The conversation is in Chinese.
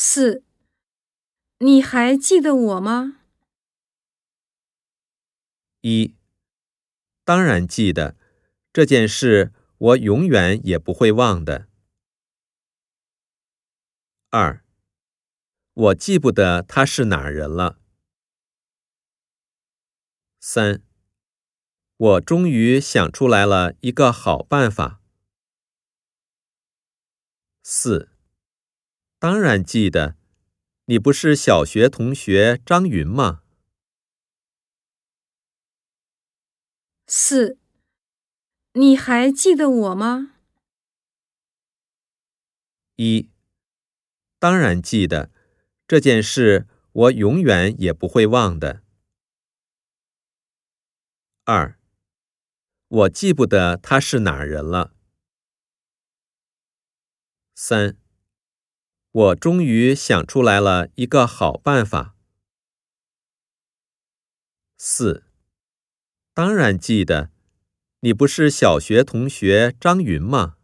四，你还记得我吗？一，当然记得，这件事我永远也不会忘的。二，我记不得他是哪人了。三，我终于想出来了一个好办法。四，当然记得，你不是小学同学张云吗？四，你还记得我吗？一，当然记得，这件事我永远也不会忘的。二，我记不得他是哪儿人了。三，我终于想出来了一个好办法。四，当然记得，你不是小学同学张云吗？